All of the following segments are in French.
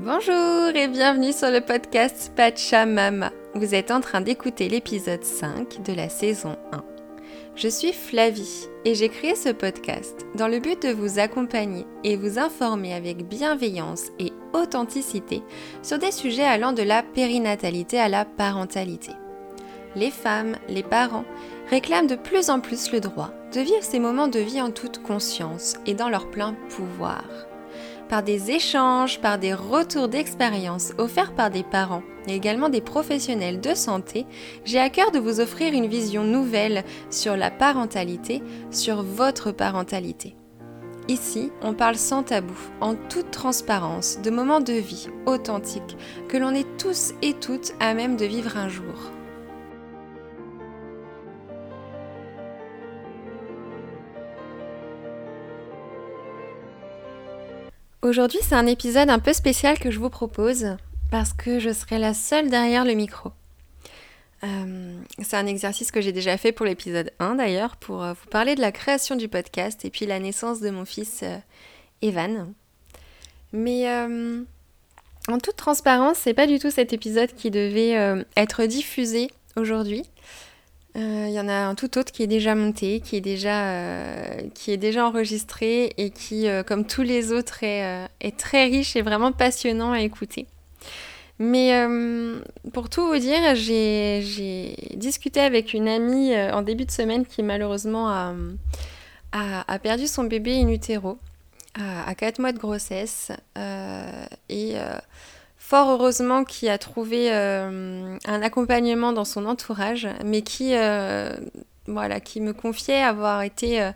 Bonjour et bienvenue sur le podcast Pachamama. Vous êtes en train d'écouter l'épisode 5 de la saison 1. Je suis Flavie et j'ai créé ce podcast dans le but de vous accompagner et vous informer avec bienveillance et authenticité sur des sujets allant de la périnatalité à la parentalité. Les femmes, les parents réclament de plus en plus le droit de vivre ces moments de vie en toute conscience et dans leur plein pouvoir par des échanges, par des retours d'expérience offerts par des parents et également des professionnels de santé, j'ai à cœur de vous offrir une vision nouvelle sur la parentalité, sur votre parentalité. Ici, on parle sans tabou, en toute transparence, de moments de vie authentiques que l'on est tous et toutes à même de vivre un jour. Aujourd'hui, c'est un épisode un peu spécial que je vous propose parce que je serai la seule derrière le micro. Euh, c'est un exercice que j'ai déjà fait pour l'épisode 1 d'ailleurs, pour euh, vous parler de la création du podcast et puis la naissance de mon fils euh, Evan. Mais en toute transparence, c'est pas du tout cet épisode qui devait être diffusé aujourd'hui. Il y en a un tout autre qui est déjà monté, qui est déjà, qui est déjà enregistré et qui, comme tous les autres, est, très riche et vraiment passionnant à écouter. Mais euh, pour tout vous dire, j'ai discuté avec une amie euh, en début de semaine qui malheureusement a, a, perdu son bébé in utero à, 4 mois de grossesse. Euh, et fort heureusement qui a trouvé un accompagnement dans son entourage, mais qui, voilà, qui me confiait avoir été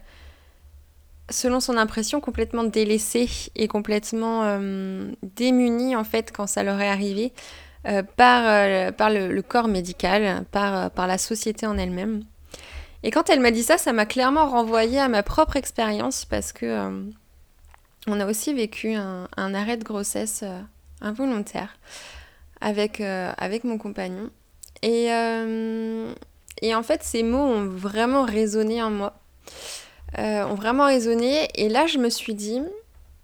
selon son impression, complètement délaissée et complètement euh, démunie en fait quand ça leur est arrivé euh, par, euh, par le, corps médical, par, par la société en elle-même. Et quand elle m'a dit ça, ça m'a clairement renvoyé à ma propre expérience parce que on a aussi vécu un, arrêt de grossesse involontaire avec, avec mon compagnon. Et, et en fait, ces mots ont vraiment résonné en moi. Euh, ont vraiment résonné. Et là, je me suis dit,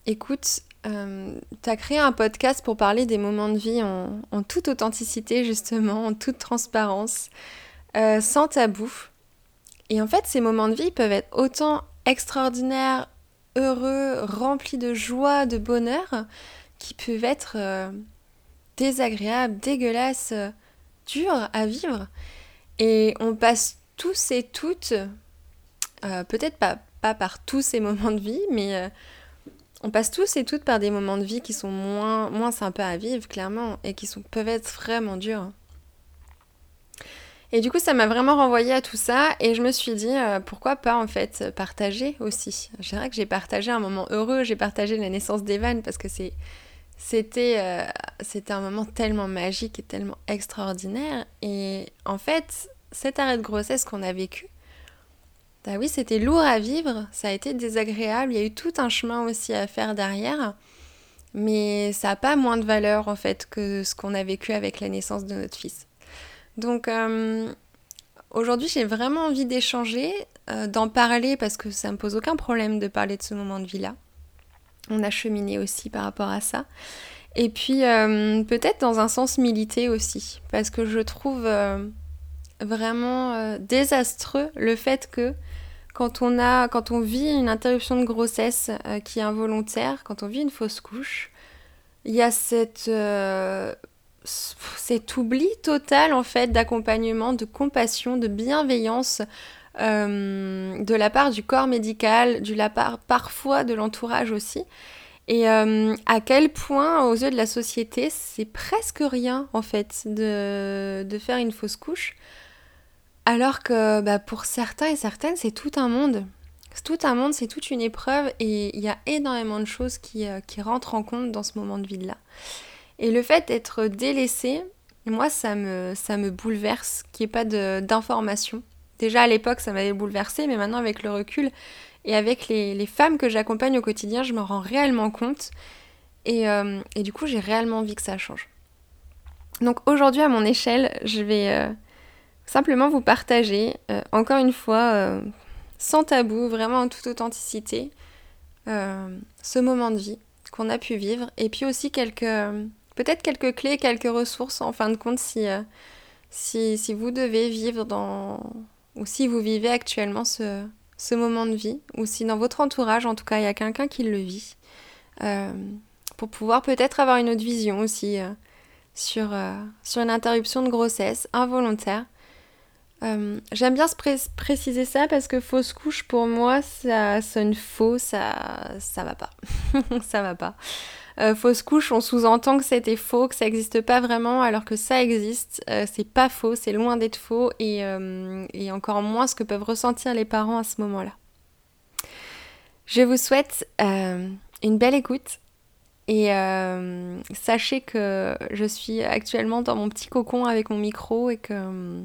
écoute, euh, tu as créé un podcast pour parler des moments de vie en, toute authenticité, justement, en toute transparence, euh, sans tabou. Et en fait, ces moments de vie peuvent être autant extraordinaires, heureux, remplis de joie, de bonheur, qui peuvent être désagréables, dégueulasses, durs à vivre. Et on passe tous et toutes euh, peut-être pas, pas par tous ces moments de vie, mais euh, on passe tous et toutes par des moments de vie qui sont moins, moins sympas à vivre, clairement, et qui peuvent être vraiment durs. Et du coup, ça m'a vraiment renvoyé à tout ça, et je me suis dit, euh, pourquoi pas en fait partager aussi. Je dirais que j'ai partagé un moment heureux, j'ai partagé la naissance d'Evan, parce que c'est, c'était, c'était un moment tellement magique et tellement extraordinaire. Et en fait, cet arrêt de grossesse qu'on a vécu, bah c'était lourd à vivre, ça a été désagréable, il y a eu tout un chemin aussi à faire derrière, mais ça n'a pas moins de valeur en fait que ce qu'on a vécu avec la naissance de notre fils. Donc euh, aujourd'hui j'ai vraiment envie d'échanger, euh, d'en parler parce que ça me pose aucun problème de parler de ce moment de vie-là. On a cheminé aussi par rapport à ça. Et puis euh, peut-être dans un sens milité aussi, parce que je trouve vraiment désastreux le fait que quand on, a, quand on vit une interruption de grossesse euh, qui est involontaire, quand on vit une fausse couche, il y a euh, cet oubli total en fait d'accompagnement, de compassion, de bienveillance euh, de la part du corps médical, de la part parfois de l'entourage aussi. Et à quel point, aux yeux de la société, c'est presque rien en fait de, de faire une fausse couche. Alors que bah, pour certains et certaines, c'est tout un monde. C'est tout un monde, c'est toute une épreuve et il y a énormément de choses qui, euh, qui, rentrent en compte dans ce moment de vie-là. Et le fait d'être délaissé, moi, ça me, ça me bouleverse qu'il n'y ait pas d'informations. Déjà à l'époque, ça m'avait bouleversé, mais maintenant, avec le recul et avec les, femmes que j'accompagne au quotidien, je m'en rends réellement compte. Et, euh, et, du coup, j'ai réellement envie que ça change. Donc aujourd'hui, à mon échelle, je vais. Euh, simplement vous partager, euh, encore une fois, sans tabou, vraiment en toute authenticité, ce moment de vie qu'on a pu vivre, et puis aussi quelques, peut-être quelques clés, quelques ressources en fin de compte si, si, si vous devez vivre dans, ou si vous vivez actuellement ce, ce moment de vie, ou si dans votre entourage, en tout cas, il y a quelqu'un qui le vit, euh, pour pouvoir peut-être avoir une autre vision aussi euh, sur, euh, sur une interruption de grossesse involontaire. J'aime bien préciser ça parce que fausse couche, pour moi, ça sonne faux, ça, ça va pas. ça va pas. Euh, fausse couche, on sous-entend que c'était faux, que ça n'existe pas vraiment, alors que ça existe. Euh, c'est pas faux, c'est loin d'être faux, euh, et, encore moins ce que peuvent ressentir les parents à ce moment-là. Je vous souhaite une belle écoute. Et sachez que je suis actuellement dans mon petit cocon avec mon micro et que,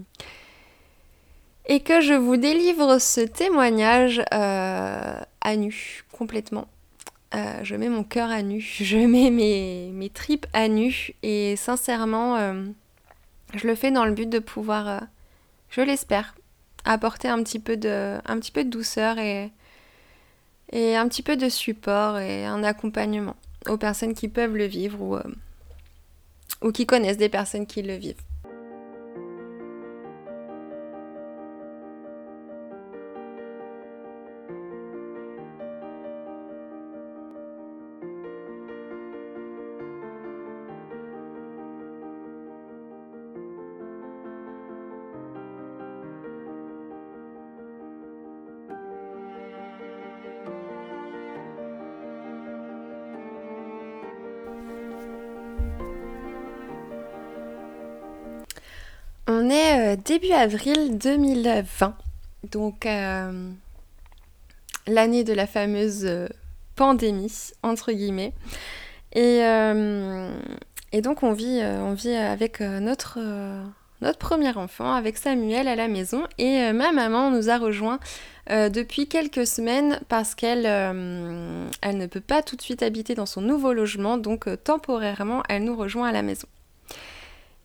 et que je vous délivre ce témoignage à nu complètement. Euh, je mets mon cœur à nu, je mets mes, tripes à nu et sincèrement, euh, je le fais dans le but de pouvoir, euh, je l'espère, apporter un petit peu de, douceur et, un petit peu de support et un accompagnement aux personnes qui peuvent le vivre ou qui connaissent des personnes qui le vivent. On est euh, début avril 2020, donc euh, l'année de la fameuse euh, pandémie, entre guillemets. Et, donc on vit, on vit avec notre, notre premier enfant, avec Samuel à la maison. Et ma maman nous a rejoints depuis quelques semaines parce qu'elle elle ne peut pas tout de suite habiter dans son nouveau logement, donc temporairement elle nous rejoint à la maison.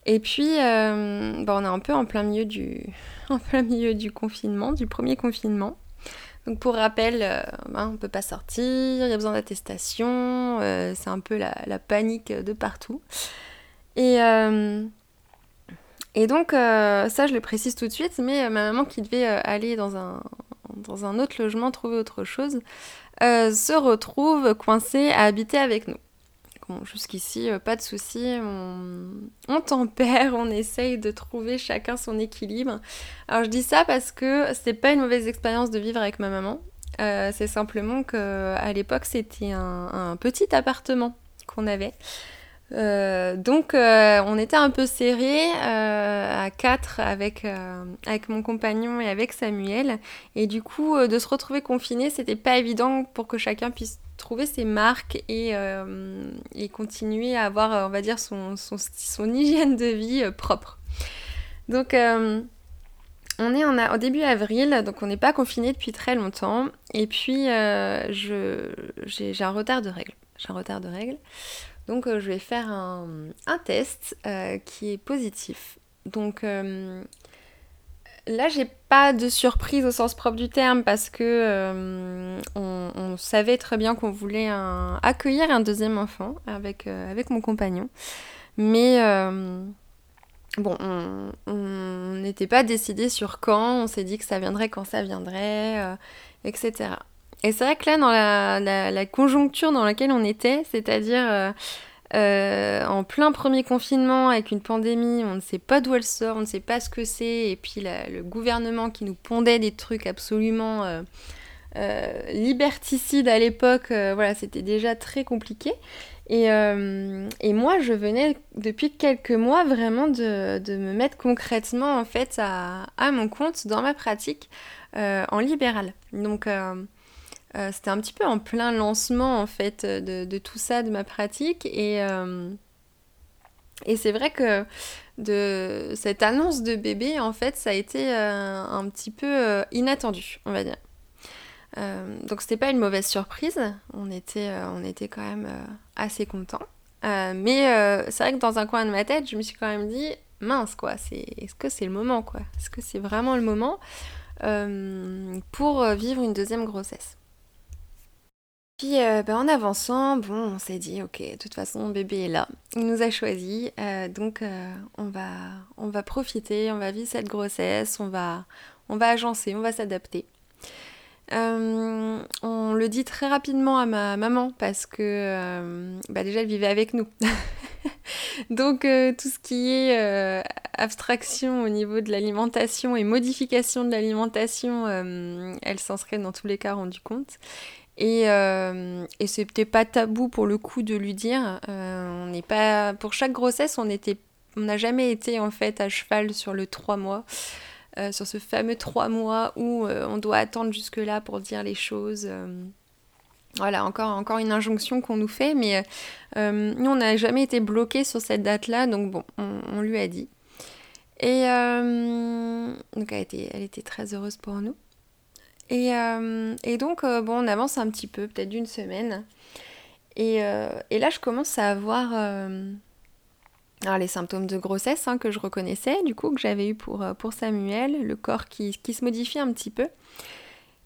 Et puis, euh, bah, on est un peu en plein, milieu du, en plein milieu du confinement, du premier confinement. Donc pour rappel, euh, bah, on ne peut pas sortir, il y a besoin d'attestation, euh, c'est un peu la, panique de partout. Et, donc, ça je le précise tout de suite, mais ma maman qui devait aller dans un autre logement, trouver autre chose, se retrouve coincée à habiter avec nous jusqu'ici, euh, pas de souci, on, tempère, on essaye de trouver chacun son équilibre. Alors je dis ça parce que c'est pas une mauvaise expérience de vivre avec ma maman. Euh, c'est simplement que à l'époque c'était un, petit appartement qu'on avait. Euh, donc on était un peu serrés à quatre avec, avec mon compagnon et avec Samuel. Et du coup, de se retrouver confiné, c'était pas évident pour que chacun puisse trouver ses marques et, euh, et, continuer à avoir, euh, on va dire, son, son, son hygiène de vie euh, propre. Donc, on est en, au début avril, donc on n'est pas confiné depuis très longtemps. Et puis, j'ai un retard de règles. J'ai un retard de règles. Donc, je vais faire un, test qui est positif. Donc, Là, j'ai pas de surprise au sens propre du terme parce que euh, on, savait très bien qu'on voulait accueillir un deuxième enfant avec, euh, avec mon compagnon. Mais euh, bon, on n'était pas décidé sur quand, on s'est dit que ça viendrait quand ça viendrait, etc. Et c'est vrai que là, dans la, conjoncture dans laquelle on était, c'est-à-dire euh, en plein premier confinement avec une pandémie, on ne sait pas d'où elle sort, on ne sait pas ce que c'est, et puis le gouvernement qui nous pondait des trucs absolument euh, euh, liberticides à l'époque, voilà, c'était déjà très compliqué. Et, et, moi, je venais depuis quelques mois vraiment de, de me mettre concrètement en fait à, à, mon compte dans ma pratique en libéral. Donc euh, c'était un petit peu en plein lancement en fait de, tout ça, de ma pratique. Et, euh, et c'est vrai que de cette annonce de bébé, en fait, ça a été euh, un petit peu inattendu, on va dire. donc c'était pas une mauvaise surprise, on était, on était quand même assez contents. mais c'est vrai que dans un coin de ma tête, je me suis quand même dit, mince quoi, est-ce que c'est le moment quoi? Est-ce que c'est vraiment le moment pour vivre une deuxième grossesse? Puis ben, en avançant, bon, on s'est dit, ok, de toute façon, bébé est là, il nous a choisi, donc on, va, on va profiter, on va vivre cette grossesse, on va, on va agencer, on va s'adapter. Euh, on le dit très rapidement à ma maman parce que euh, bah, déjà elle vivait avec nous. Donc euh, tout ce qui est abstraction au niveau de l'alimentation et modification de l'alimentation, elle s'en serait dans tous les cas rendu compte. Et, et c'était pas tabou pour le coup de lui dire. on n'est pas pour chaque grossesse, on était, on n'a jamais été en fait à cheval sur le 3 mois. Euh, sur ce fameux trois mois où euh, on doit attendre jusque-là pour dire les choses. Euh. voilà, encore, encore une injonction qu'on nous fait, mais nous, on n'a jamais été bloqués sur cette date-là, donc bon, on, lui a dit. Et donc, elle était, elle était très heureuse pour nous. Et, et donc, bon, on avance un petit peu, peut-être d'une semaine. Et, et, là, je commence à avoir les symptômes de grossesse hein, que je reconnaissais, du coup, que j'avais eu pour, euh, pour Samuel, le corps qui, se modifie un petit peu.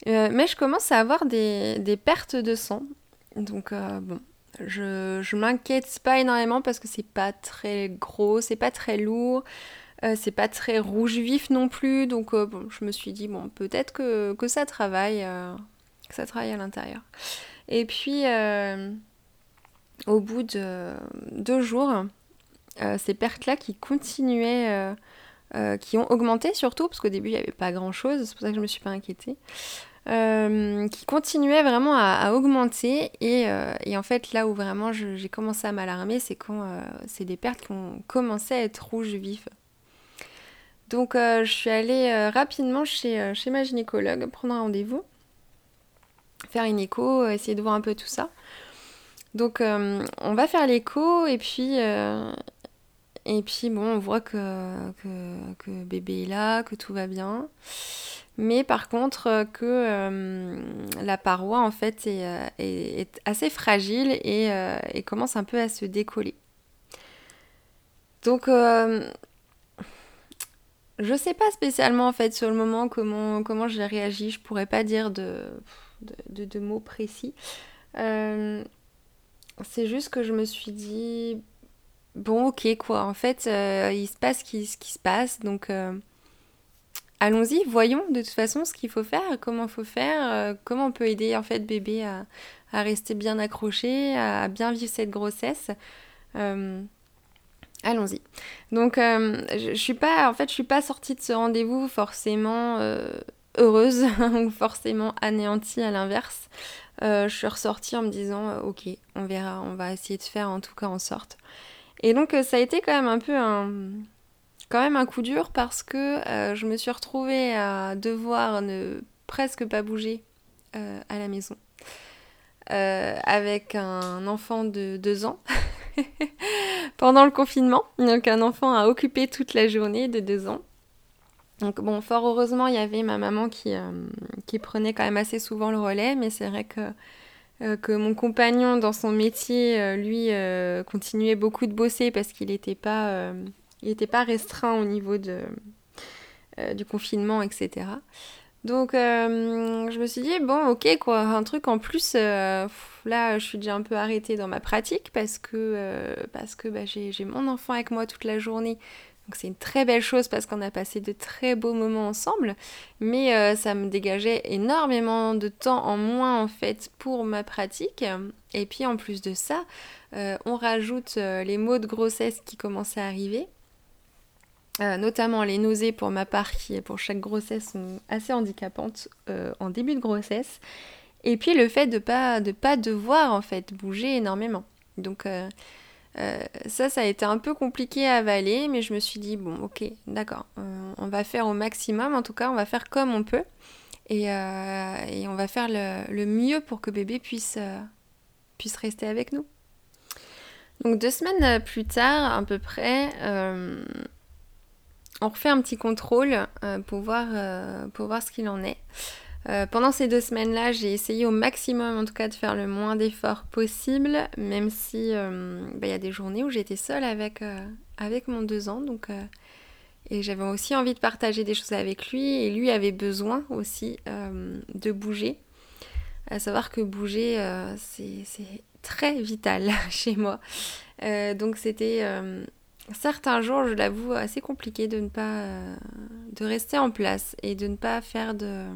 Euh, mais je commence à avoir des, des pertes de sang. Donc euh, bon, je, je m'inquiète pas énormément parce que c'est pas très gros, c'est pas très lourd, c'est pas très rouge vif non plus. Donc bon, je me suis dit, bon, peut-être que, que, ça travaille, que ça travaille à l'intérieur. Et puis, au bout de deux jours, euh, ces pertes-là qui continuaient, euh, euh, qui ont augmenté surtout, parce qu'au début il n'y avait pas grand-chose, c'est pour ça que je ne me suis pas inquiétée, qui continuaient vraiment à, augmenter. Et, en fait, là où vraiment j'ai commencé à m'alarmer, c'est quand c'est des pertes qui ont commencé à être rouges vives. Donc je suis allée rapidement chez, chez ma gynécologue prendre un rendez-vous, faire une écho, essayer de voir un peu tout ça. Donc on va faire l'écho et puis et puis bon, on voit que, que, bébé est là, que tout va bien. Mais par contre, que euh, la paroi en fait est, euh, assez fragile et, euh, et, commence un peu à se décoller. Donc, je sais pas spécialement en fait sur le moment comment, comment j'ai réagi. Je pourrais pas dire de, de, mots précis. c'est juste que je me suis dit bon, ok, quoi. En fait, euh, il se passe ce qui, se passe. Donc, euh, allons-y, voyons de toute façon ce qu'il faut faire, comment faut faire, euh, comment on peut aider en fait bébé à, rester bien accroché, à bien vivre cette grossesse. Allons-y. Donc, je, je, suis pas, en fait, je suis pas sortie de ce rendez-vous forcément heureuse ou forcément anéantie à l'inverse. je suis ressortie en me disant, ok, on verra, on va essayer de faire en tout cas en sorte. Et donc euh, ça a été quand même un peu un, quand même un coup dur parce que euh, je me suis retrouvée à devoir ne presque pas bouger euh, à la maison. avec un enfant de deux ans pendant le confinement. Donc un enfant à occuper toute la journée de deux ans. Donc bon, fort heureusement, il y avait ma maman qui, qui prenait quand même assez souvent le relais, mais c'est vrai que euh, que mon compagnon dans son métier, euh, lui, euh, continuait beaucoup de bosser parce qu'il n'était pas, pas restreint au niveau de, du confinement, etc. Donc je me suis dit, bon, ok, quoi, un truc en plus, là, je suis déjà un peu arrêtée dans ma pratique parce que, parce que bah, j'ai mon enfant avec moi toute la journée. Donc c'est une très belle chose parce qu'on a passé de très beaux moments ensemble, mais euh, ça me dégageait énormément de temps en moins en fait pour ma pratique. Et puis en plus de ça, euh, on rajoute euh, les maux de grossesse qui commençaient à arriver. Notamment les nausées pour ma part qui pour chaque grossesse sont assez handicapantes en début de grossesse. Et puis le fait de pas de pas devoir en fait bouger énormément. Donc euh, ça, ça a été un peu compliqué à avaler, mais je me suis dit, bon, ok, d'accord, euh, on va faire au maximum, en tout cas, on va faire comme on peut, et, euh, on va faire le, mieux pour que bébé puisse, puisse rester avec nous. Donc deux semaines plus tard, à peu près, on refait un petit contrôle pour, voir, pour voir ce qu'il en est. Euh, pendant ces deux semaines-là, j'ai essayé au maximum en tout cas de faire le moins d'efforts possible, même si euh, bah, il y a des journées où j'étais seule avec, euh, avec mon deux ans. Donc, et j'avais aussi envie de partager des choses avec lui et lui avait besoin aussi de bouger. À savoir que bouger, c'est très vital chez moi. donc c'était certains jours, je l'avoue, assez compliqué de ne pas de rester en place et de ne pas faire de,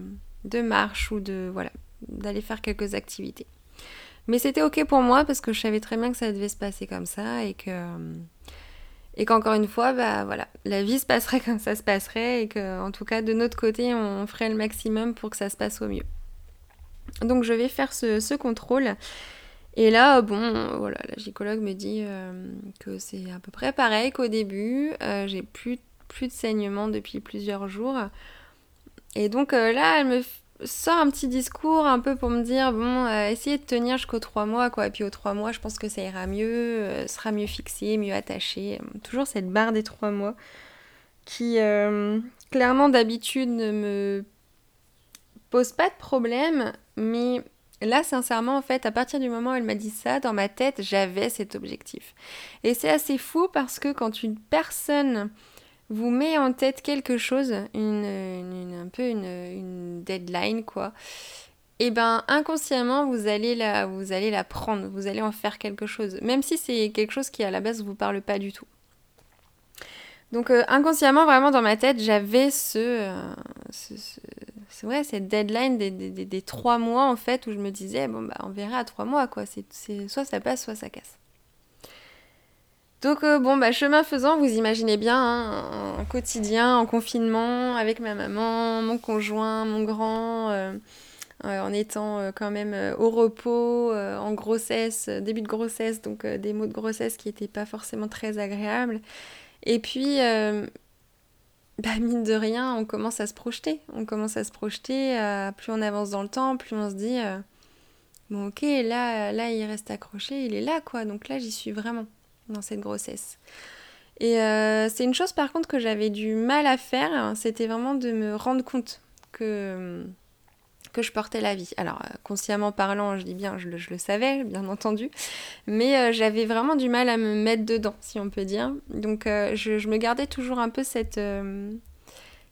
de marche ou de voilà d'aller faire quelques activités. Mais c'était ok pour moi parce que je savais très bien que ça devait se passer comme ça et que et qu'encore une fois, bah voilà, la vie se passerait comme ça se passerait et que en tout cas de notre côté, on ferait le maximum pour que ça se passe au mieux. Donc je vais faire ce, contrôle. Et là, bon, voilà, la gynécologue me dit euh, que c'est à peu près pareil qu'au début. Euh, j'ai plus, de saignement depuis plusieurs jours. Et donc euh, là, elle me sort un petit discours un peu pour me dire bon, euh, essayez de tenir jusqu'aux trois mois, quoi. Et puis aux trois mois, je pense que ça ira mieux, euh, sera mieux fixé, mieux attaché. Toujours cette barre des trois mois qui, euh, clairement, d'habitude, ne me pose pas de problème, mais là, sincèrement, en fait, à partir du moment où elle m'a dit ça, dans ma tête, j'avais cet objectif. Et c'est assez fou parce que quand une personne vous met en tête quelque chose, une, un peu une, deadline quoi, et eh ben inconsciemment vous allez la vous allez la prendre, vous allez en faire quelque chose, même si c'est quelque chose qui à la base vous parle pas du tout. Donc euh, inconsciemment vraiment dans ma tête j'avais ce, euh, ce, cette deadline des, des, trois mois en fait où je me disais bon bah on verra à trois mois quoi, c'est soit ça passe soit ça casse. Donc euh, bon, bah, chemin faisant, vous imaginez bien, hein, un quotidien en confinement avec ma maman, mon conjoint, mon grand, euh, euh, en étant quand même au repos, en grossesse, début de grossesse, donc des mots de grossesse qui n'étaient pas forcément très agréables. Et puis, bah, mine de rien, on commence à se projeter. On commence à se projeter, plus on avance dans le temps, plus on se dit, bon ok, là, là il reste accroché, il est là quoi, donc là j'y suis vraiment dans cette grossesse. Et euh, c'est une chose par contre que j'avais du mal à faire, c'était vraiment de me rendre compte que, que je portais la vie. Alors euh, consciemment parlant, je dis bien, je le, savais, bien entendu, mais euh, j'avais vraiment du mal à me mettre dedans, si on peut dire. Donc je, me gardais toujours un peu cette,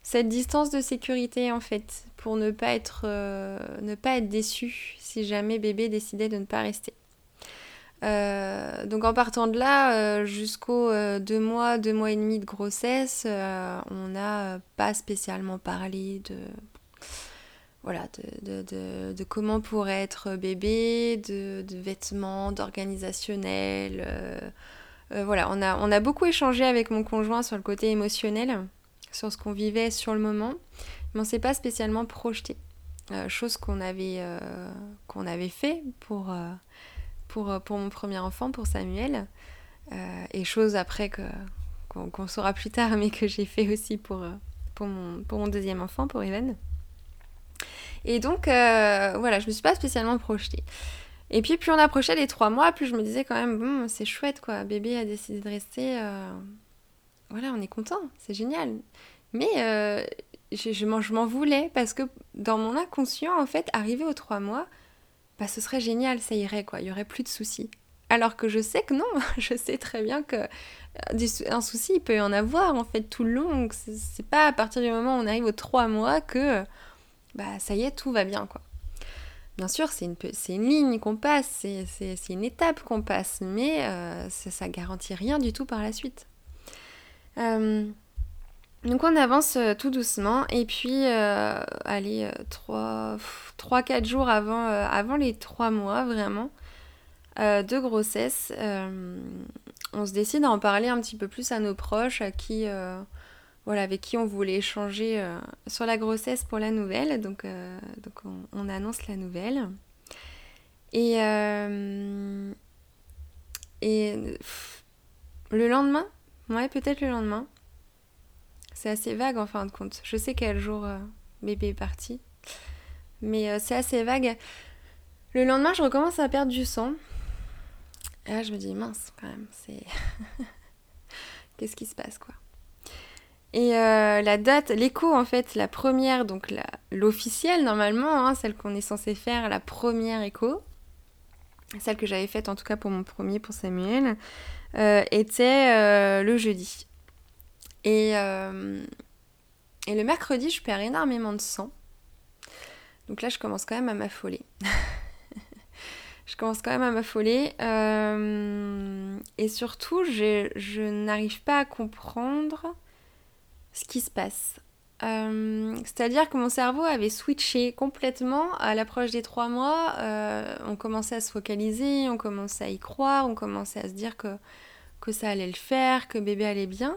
cette distance de sécurité en fait, pour ne pas être, ne pas être déçue si jamais bébé décidait de ne pas rester. Euh, donc en partant de là, euh, jusqu'aux euh, deux mois, deux mois et demi de grossesse, on n'a pas spécialement parlé de, voilà, de, comment pourrait être bébé, de, vêtements, d'organisationnel. voilà, on a, on a beaucoup échangé avec mon conjoint sur le côté émotionnel, sur ce qu'on vivait sur le moment, mais on s'est pas spécialement projeté. chose qu'on avait, qu'on avait fait pour euh, pour, mon premier enfant, pour Samuel. Euh, et chose après que, qu'on, saura plus tard, mais que j'ai fait aussi pour, euh, pour, mon, pour mon deuxième enfant, pour Evan. Et donc, voilà, je me suis pas spécialement projetée. Et puis, plus on approchait les trois mois, plus je me disais quand même, c'est chouette, quoi. Bébé a décidé de rester. Voilà, on est content, c'est génial. Mais je, je m'en voulais parce que dans mon inconscient, en fait, arrivé aux trois mois, bah, ce serait génial, ça irait quoi, il y aurait plus de soucis. Alors que je sais que non, je sais très bien que euh, un souci, il peut y en avoir en fait tout le long. C'est pas à partir du moment où on arrive aux trois mois que bah ça y est, tout va bien quoi. Bien sûr, c'est une, une ligne qu'on passe, c'est une étape qu'on passe, mais euh, ça, ça garantit rien du tout par la suite. Euh, donc on avance euh, tout doucement et puis allez 3-4 euh, jours avant, avant les 3 mois vraiment de grossesse, on se décide à en parler un petit peu plus à nos proches, à qui voilà, avec qui on voulait échanger sur la grossesse pour la nouvelle. Donc, donc on, annonce la nouvelle. Et, et le lendemain, ouais peut-être le lendemain, c'est assez vague en fin de compte. Je sais quel jour euh, bébé est parti. Mais euh, c'est assez vague. Le lendemain, je recommence à perdre du sang. Et là, je me dis, mince, quand même, c'est. Qu'est-ce qui se passe, quoi? Et euh, la date, l'écho, en fait, la première, donc l'officielle, normalement, hein, celle qu'on est censé faire, la première écho, celle que j'avais faite en tout cas pour mon premier, pour Samuel, était le jeudi. Et, euh, le mercredi, je perds énormément de sang. Donc là, je commence quand même à m'affoler. je commence quand même à m'affoler. Euh, et surtout, je n'arrive pas à comprendre ce qui se passe. Euh, c'est-à-dire que mon cerveau avait switché complètement à l'approche des trois mois. Euh, on commençait à se focaliser, on commençait à y croire, on commençait à se dire que, que ça allait le faire, que bébé allait bien.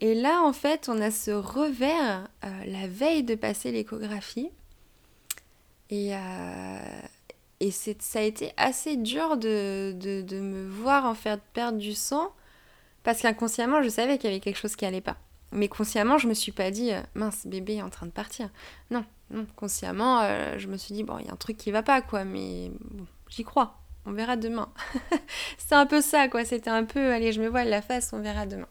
Et là, en fait, on a ce revers la veille de passer l'échographie. Et, et ça a été assez dur de, de, me voir en faire perdre du sang parce qu'inconsciemment, je savais qu'il y avait quelque chose qui allait pas. Mais consciemment, je me suis pas dit, euh, mince, bébé est en train de partir. Non, non, consciemment, euh, je me suis dit, bon, il y a un truc qui va pas, quoi, mais bon, j'y crois, on verra demain. C'est un peu ça, quoi, c'était un peu, allez, je me vois la face, on verra demain.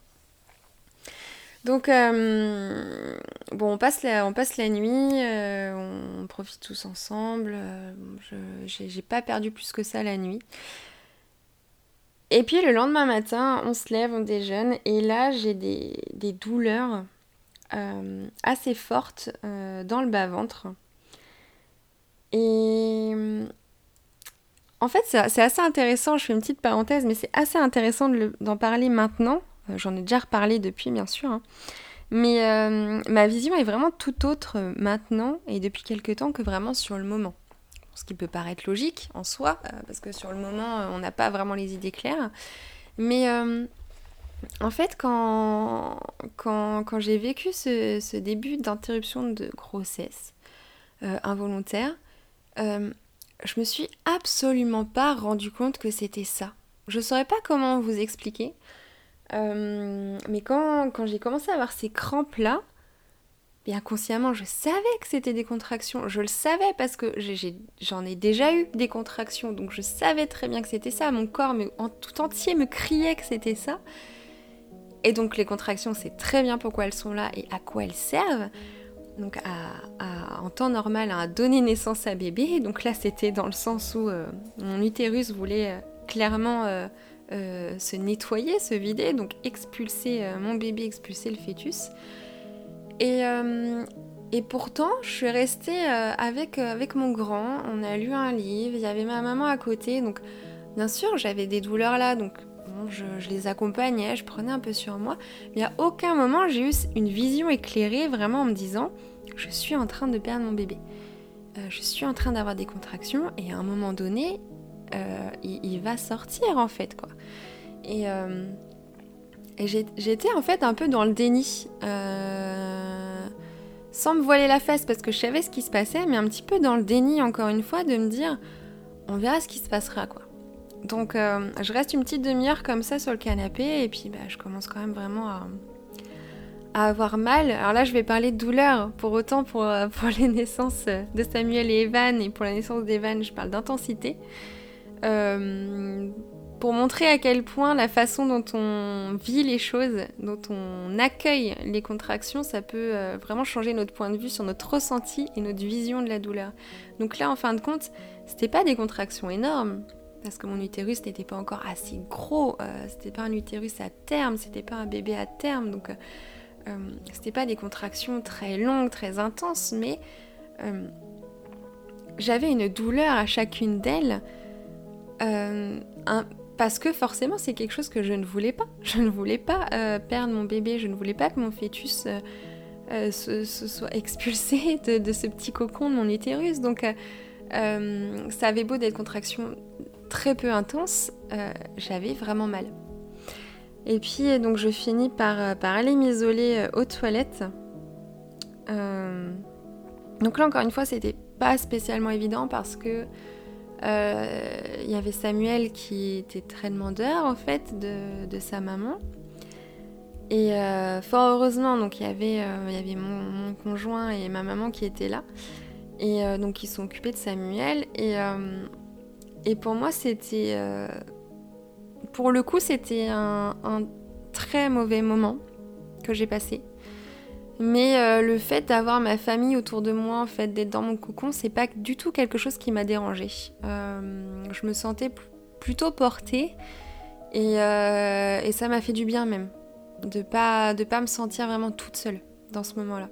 Donc, euh, bon, on passe, la, nuit, on profite tous ensemble. Je j'ai pas perdu plus que ça la nuit. Et puis le lendemain matin, on se lève, on déjeune, et là, j'ai des, douleurs assez fortes dans le bas-ventre. Et en fait, c'est assez intéressant, je fais une petite parenthèse, mais c'est assez intéressant d'en parler maintenant euh, j'en ai déjà reparlé depuis, bien sûr. Hein. Mais euh, ma vision est vraiment tout autre euh, maintenant et depuis quelques temps que vraiment sur le moment. Ce qui peut paraître logique en soi, parce que sur le moment, on n'a pas vraiment les idées claires. Mais en fait, quand, quand, quand j'ai vécu ce, ce début d'interruption de grossesse involontaire, je me suis absolument pas rendu compte que c'était ça. Je ne saurais pas comment vous expliquer. Euh, mais quand, j'ai commencé à avoir ces crampes-là, bien inconsciemment, je savais que c'était des contractions. Je le savais parce que j'en ai, déjà eu des contractions, donc je savais très bien que c'était ça. Mon corps en tout entier me criait que c'était ça. Et donc les contractions, c'est très bien pourquoi elles sont là et à quoi elles servent. Donc en temps normal à donner naissance à bébé. Donc là, c'était dans le sens où euh, mon utérus voulait euh, clairement euh, se nettoyer, se vider, donc expulser mon bébé, expulser le fœtus. Et, euh, et pourtant, je suis restée avec, avec mon grand, on a lu un livre, il y avait ma maman à côté, donc bien sûr j'avais des douleurs là, donc je, les accompagnais, je prenais un peu sur moi, mais à aucun moment j'ai eu une vision éclairée vraiment en me disant je suis en train de perdre mon bébé. je suis en train d'avoir des contractions et à un moment donné, euh, il, va sortir en fait. Et, euh, j'étais en fait un peu dans le déni. Euh, sans me voiler la face parce que je savais ce qui se passait, mais un petit peu dans le déni encore une fois de me dire on verra ce qui se passera quoi. Donc je reste une petite demi-heure comme ça sur le canapé et puis bah, je commence quand même vraiment à, avoir mal. Alors là je vais parler de douleur, pour autant pour, pour les naissances de Samuel et Evan et pour la naissance d'Evan je parle d'intensité. Euh, pour montrer à quel point la façon dont on vit les choses, dont on accueille les contractions, ça peut euh, vraiment changer notre point de vue sur notre ressenti et notre vision de la douleur. Donc là, en fin de compte, c'était pas des contractions énormes, parce que mon utérus n'était pas encore assez gros, euh, c'était pas un utérus à terme, c'était pas un bébé à terme, donc c'était pas des contractions très longues, très intenses, mais j'avais une douleur à chacune d'elles euh, parce que forcément, c'est quelque chose que je ne voulais pas. Je ne voulais pas euh, perdre mon bébé, je ne voulais pas que mon fœtus euh, se, soit expulsé de, ce petit cocon de mon utérus. Donc, ça avait beau d'être contraction très peu intense, j'avais vraiment mal. Et puis, donc, je finis par, par aller m'isoler aux toilettes. donc là, encore une fois, c'était pas spécialement évident parce que il euh, y avait Samuel qui était très demandeur en fait de, sa maman. Et euh, fort heureusement, donc il y avait, euh, mon, conjoint et ma maman qui étaient là. Et donc ils sont occupés de Samuel. Et, pour moi, c'était. pour le coup, c'était un, très mauvais moment que j'ai passé. Mais euh, le fait d'avoir ma famille autour de moi, en fait, d'être dans mon cocon, c'est pas du tout quelque chose qui m'a dérangée. Euh, je me sentais plutôt portée euh, et, ça m'a fait du bien même de pas de pas me sentir vraiment toute seule dans ce moment-là.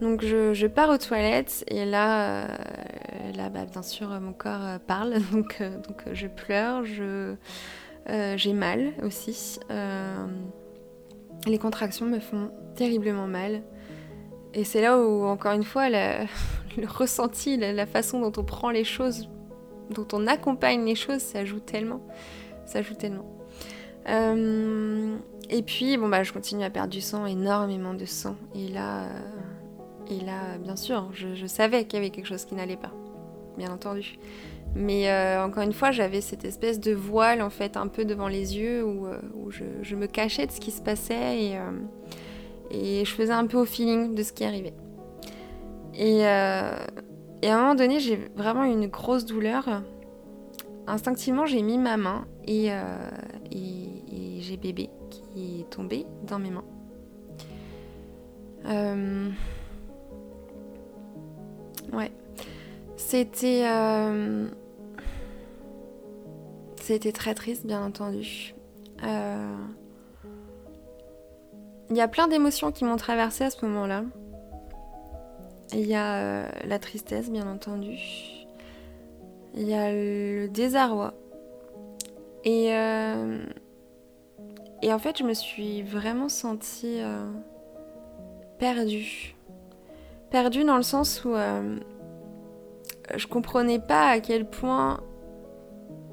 Donc je, pars aux toilettes et là, là bah, bien sûr, mon corps parle. Donc, donc je pleure, je, j'ai mal aussi. Les contractions me font terriblement mal. Et c'est là où, encore une fois, le ressenti, la, façon dont on prend les choses, dont on accompagne les choses, ça joue tellement. Ça joue tellement. Euh, et puis, bon, bah, je continue à perdre du sang, énormément de sang. Et là, euh, et là bien sûr, je, savais qu'il y avait quelque chose qui n'allait pas, bien entendu. Mais euh, encore une fois, j'avais cette espèce de voile, en fait, un peu devant les yeux, où, où je, me cachais de ce qui se passait. Et et je faisais un peu au feeling de ce qui arrivait. Et, euh, à un moment donné, j'ai vraiment une grosse douleur. Instinctivement, j'ai mis ma main et, euh, j'ai bébé qui est tombé dans mes mains. Euh, ouais. C'était. C'était très triste, bien entendu. Il y a plein d'émotions qui m'ont traversée à ce moment-là. Il y a euh, la tristesse, bien entendu. Il y a le désarroi. Et, euh, et en fait, je me suis vraiment sentie euh, perdue. Perdue dans le sens où je comprenais pas à quel point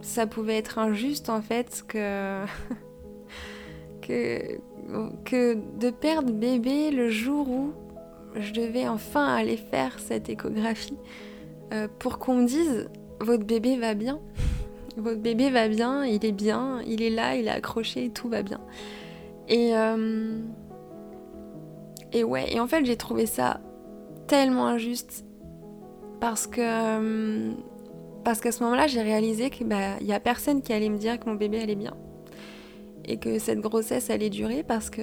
ça pouvait être injuste en fait que que de perdre bébé le jour où je devais enfin aller faire cette échographie euh, pour qu'on me dise votre bébé va bien. Votre bébé va bien, il est bien, il est là, il est accroché, tout va bien. Et, euh, et ouais, et en fait j'ai trouvé ça tellement injuste parce que euh, parce qu'à ce moment-là j'ai réalisé qu'il bah, y a personne qui allait me dire que mon bébé allait bien et que cette grossesse allait durer parce que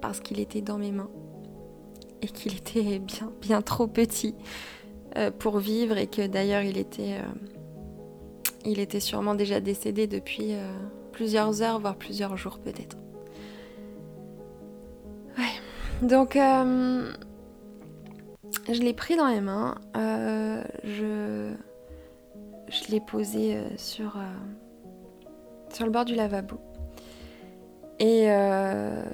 parce qu'il était dans mes mains et qu'il était bien bien trop petit euh, pour vivre et que d'ailleurs il était euh, il était sûrement déjà décédé depuis euh, plusieurs heures voire plusieurs jours peut-être. Ouais. Donc je l'ai pris dans les mains, je je l'ai posé sur sur le bord du lavabo. Et, euh,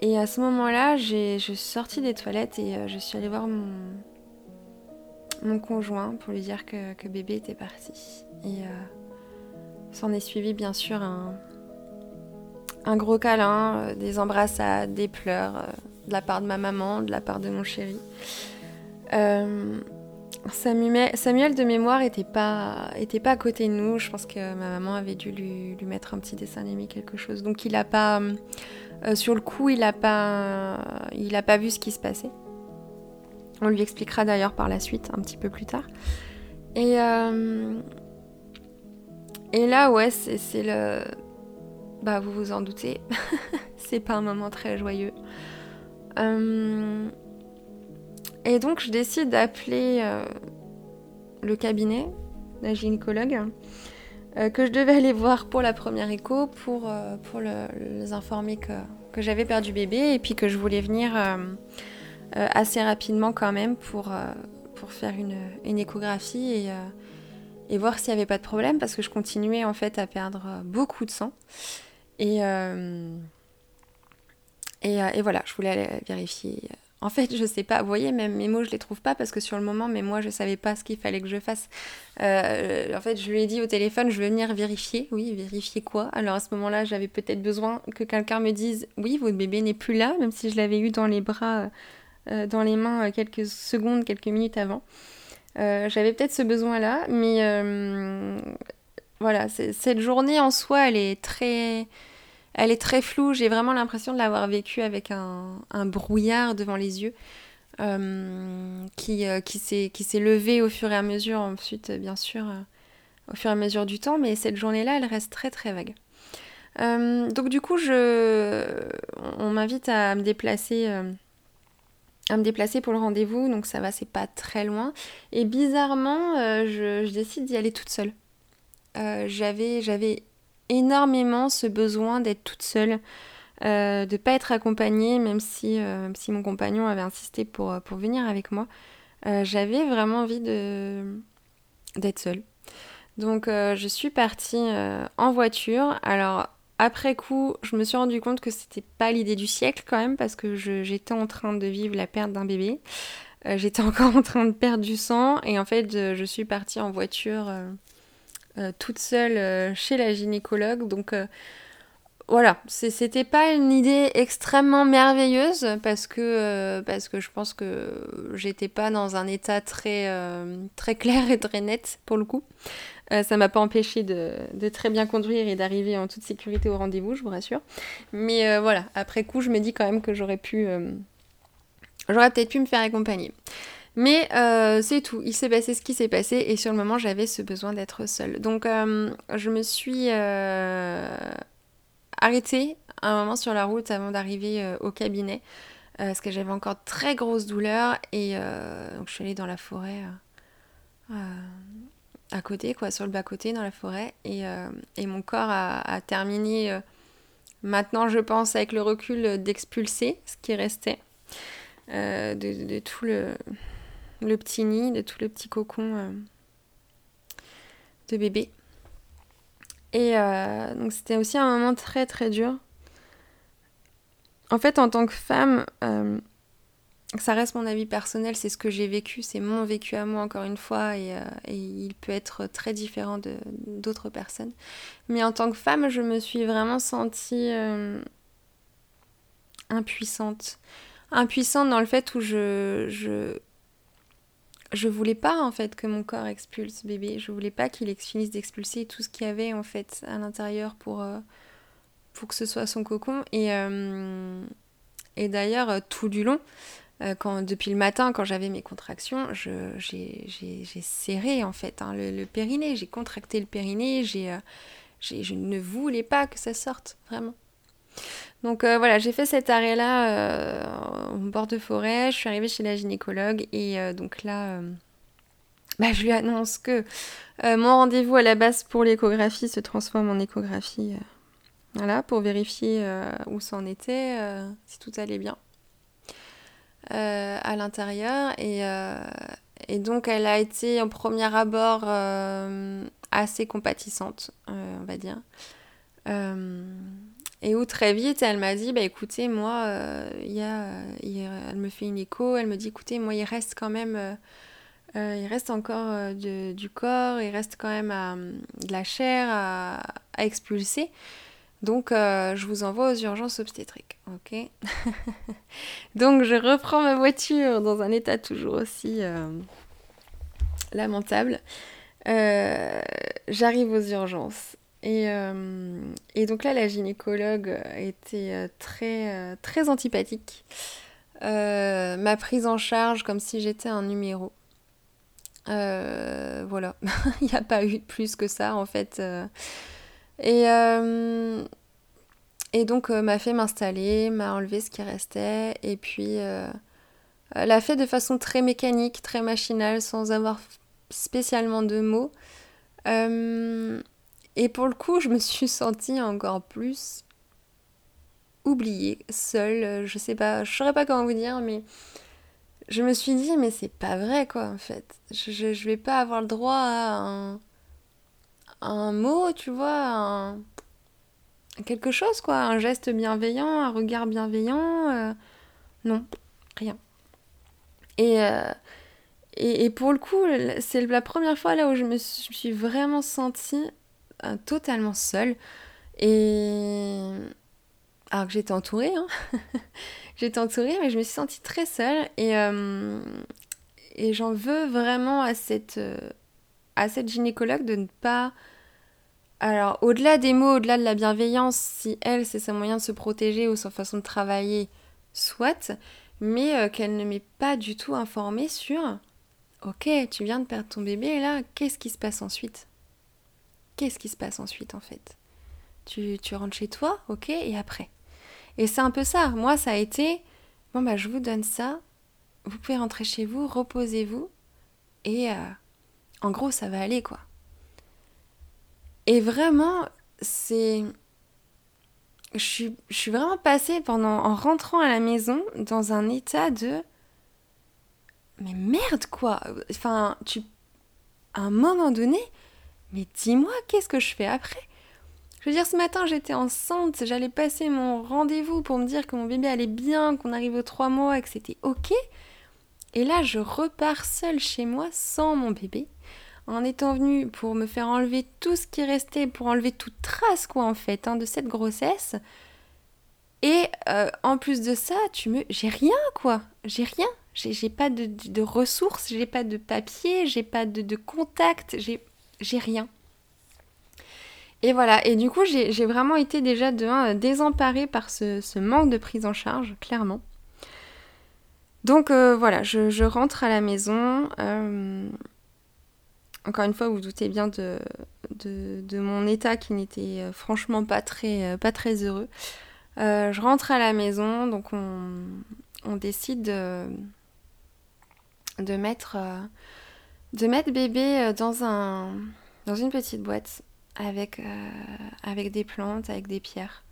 et à ce moment-là, je suis sortie des toilettes et euh, je suis allée voir mon, mon conjoint pour lui dire que, que bébé était parti. Et euh, s'en est suivi bien sûr un, un gros câlin, des embrassades, des pleurs de la part de ma maman, de la part de mon chéri. Samuel, de mémoire était pas, était pas à côté de nous. Je pense que ma maman avait dû lui, mettre un petit dessin animé, quelque chose. Donc il a pas, euh, sur le coup, il a pas, il pas vu ce qui se passait. On lui expliquera d'ailleurs par la suite, un petit peu plus tard. Et euh, et là, ouais, c'est le, bah vous vous en doutez, c'est pas un moment très joyeux. Euh, et donc je décide d'appeler euh, le cabinet d'un gynécologue euh, que je devais aller voir pour la première écho pour, pour les informer que, que j'avais perdu bébé et puis que je voulais venir assez rapidement quand même pour, pour faire une, une échographie et, et voir s'il n'y avait pas de problème parce que je continuais en fait à perdre beaucoup de sang. Et, et, et voilà, je voulais aller vérifier en fait, je sais pas. Vous voyez, même mes mots, je les trouve pas parce que sur le moment, mais moi, je savais pas ce qu'il fallait que je fasse. Euh, en fait, je lui ai dit au téléphone, je veux venir vérifier. Oui, vérifier quoi? Alors à ce moment-là, j'avais peut-être besoin que quelqu'un me dise, oui, votre bébé n'est plus là, même si je l'avais eu dans les bras, euh, dans les mains quelques secondes, quelques minutes avant. Euh, j'avais peut-être ce besoin-là, mais voilà, cette journée en soi, elle est très elle est très floue. J'ai vraiment l'impression de l'avoir vécue avec un, brouillard devant les yeux euh, qui, euh, qui s'est levé au fur et à mesure, ensuite, bien sûr, euh, au fur et à mesure du temps. Mais cette journée-là, elle reste très très vague. donc du coup, je, on m'invite à me déplacer à me déplacer pour le rendez-vous, donc ça va, c'est pas très loin. Et bizarrement, je, je, décide d'y aller toute seule. j'avais, j'avais énormément ce besoin d'être toute seule. de ne pas être accompagnée, même si, si mon compagnon avait insisté pour, pour venir avec moi. J'avais vraiment envie d'être seule. Donc je suis partie en voiture. Alors après coup, je me suis rendu compte que c'était pas l'idée du siècle quand même parce que j'étais en train de vivre la perte d'un bébé. Euh, j'étais encore en train de perdre du sang et en fait, je, suis partie en voiture euh, euh, toute seule chez la gynécologue. Donc voilà, c'était pas une idée extrêmement merveilleuse parce que, parce que je pense que j'étais pas dans un état très, très clair et très net pour le coup. Euh, ça m'a pas empêché de, très bien conduire et d'arriver en toute sécurité au rendez-vous, je vous rassure. Mais euh, voilà, après coup, je me dis quand même que j'aurais pu. Euh, j'aurais peut-être pu me faire accompagner. Mais c'est tout, il s'est passé ce qui s'est passé et sur le moment j'avais ce besoin d'être seule. Donc je me suis arrêtée un moment sur la route avant d'arriver au cabinet parce que j'avais encore très grosses douleurs et donc je suis allée dans la forêt à côté, quoi, sur le bas-côté, dans la forêt. Et, euh, mon corps a, terminé, euh, maintenant je pense, avec le recul, d'expulser ce qui restait euh, de, tout le, le, petit nid, de tout le petit cocon de bébé. Et donc c'était aussi un moment très très dur. En fait, en tant que femme, ça reste mon avis personnel, c'est ce que j'ai vécu, c'est mon vécu à moi encore une fois, et, euh, il peut être très différent d'autres personnes. Mais en tant que femme, je me suis vraiment sentie euh, impuissante. Impuissante dans le fait où je, je voulais pas en fait que mon corps expulse bébé, je voulais pas qu'il finisse d'expulser tout ce qu'il y avait en fait à l'intérieur pour, euh, que ce soit son cocon. Et, et d'ailleurs, tout du long, euh, depuis le matin, quand j'avais mes contractions, j'ai serré en fait hein, le, périnée, j'ai contracté le périnée, euh, je ne voulais pas que ça sorte, vraiment. Donc euh, voilà, j'ai fait cet arrêt-là au bord de forêt, je suis arrivée chez la gynécologue et donc là, bah, je lui annonce que mon rendez-vous à la base pour l'échographie se transforme en échographie, voilà, pour vérifier où ça en était, si tout allait bien. Euh, à l'intérieur. Et, euh, donc, elle a été en premier abord euh, assez compatissante, on va dire. Et où très vite, elle m'a dit, bah écoutez, moi, il y a, elle me fait une écho, elle me dit, écoutez, moi, il reste quand même... il reste encore du corps, il reste quand même de la chair à, expulser. Donc, euh, je vous envoie aux urgences obstétriques. Ok? Donc, je reprends ma voiture dans un état toujours aussi euh, lamentable. Euh, j'arrive aux urgences. Et, donc là, la gynécologue était très, très antipathique. m'a prise en charge comme si j'étais un numéro. voilà, il n'y a pas eu plus que ça en fait. Et, euh, et donc euh, m'a fait m'installer, m'a enlevé ce qui restait, et puis euh, l'a fait de façon très mécanique, très machinale, sans avoir spécialement de mots. Et pour le coup, je me suis sentie encore plus oubliée, seule, je sais pas, je saurais pas comment vous dire, mais je me suis dit, mais c'est pas vrai quoi en fait. Je, je, vais pas avoir le droit à un un mot, tu vois, quelque chose, quoi, un geste bienveillant, un regard bienveillant. Euh, non, rien. Euh, et, et, pour le coup, c'est la première fois là où je me suis vraiment sentie totalement seule. Et. Alors que j'étais entourée, hein. j'étais entourée, mais je me suis sentie très seule. Et, et j'en veux vraiment à cette, à cette gynécologue de ne pas alors, au-delà des mots, au-delà de la bienveillance, si elle, c'est sa moyen de se protéger ou sa façon de travailler, soit, mais euh, qu'elle ne m'ait pas du tout informée sur Ok, tu viens de perdre ton bébé, là, qu'est-ce qui se passe ensuite? Qu'est-ce qui se passe ensuite, en fait? Tu, tu rentres chez toi, ok, et après? Et c'est un peu ça. Moi, ça a été Bon, bah, je vous donne ça, vous pouvez rentrer chez vous, reposez-vous, et euh, en gros, ça va aller, quoi. Et vraiment, c'est. je suis, je suis vraiment passée pendant, en rentrant à la maison dans un état de. Mais merde quoi Enfin, tu. À un moment donné, mais dis-moi, qu'est-ce que je fais après? Je veux dire, ce matin, j'étais enceinte, j'allais passer mon rendez-vous pour me dire que mon bébé allait bien, qu'on arrive aux trois mois que c'était ok. Et là, je repars seule chez moi sans mon bébé en étant venue pour me faire enlever tout ce qui restait, pour enlever toute trace, quoi, en fait, hein, de cette grossesse. Et euh, en plus de ça, tu me, j'ai rien, quoi. J'ai rien. J'ai pas de, de, ressources, j'ai pas de papier, j'ai pas de, de contact, j'ai rien. Et voilà, et du coup, j'ai vraiment été déjà de un, désemparée par ce, manque de prise en charge, clairement. Donc euh, voilà, je, rentre à la maison. Euh, encore une fois, vous, doutez bien de, mon état qui n'était euh, franchement pas très, euh, heureux. Euh, je rentre à la maison, donc on, décide de, de, mettre, de mettre bébé dans, un, dans une petite boîte avec, avec des plantes, avec des pierres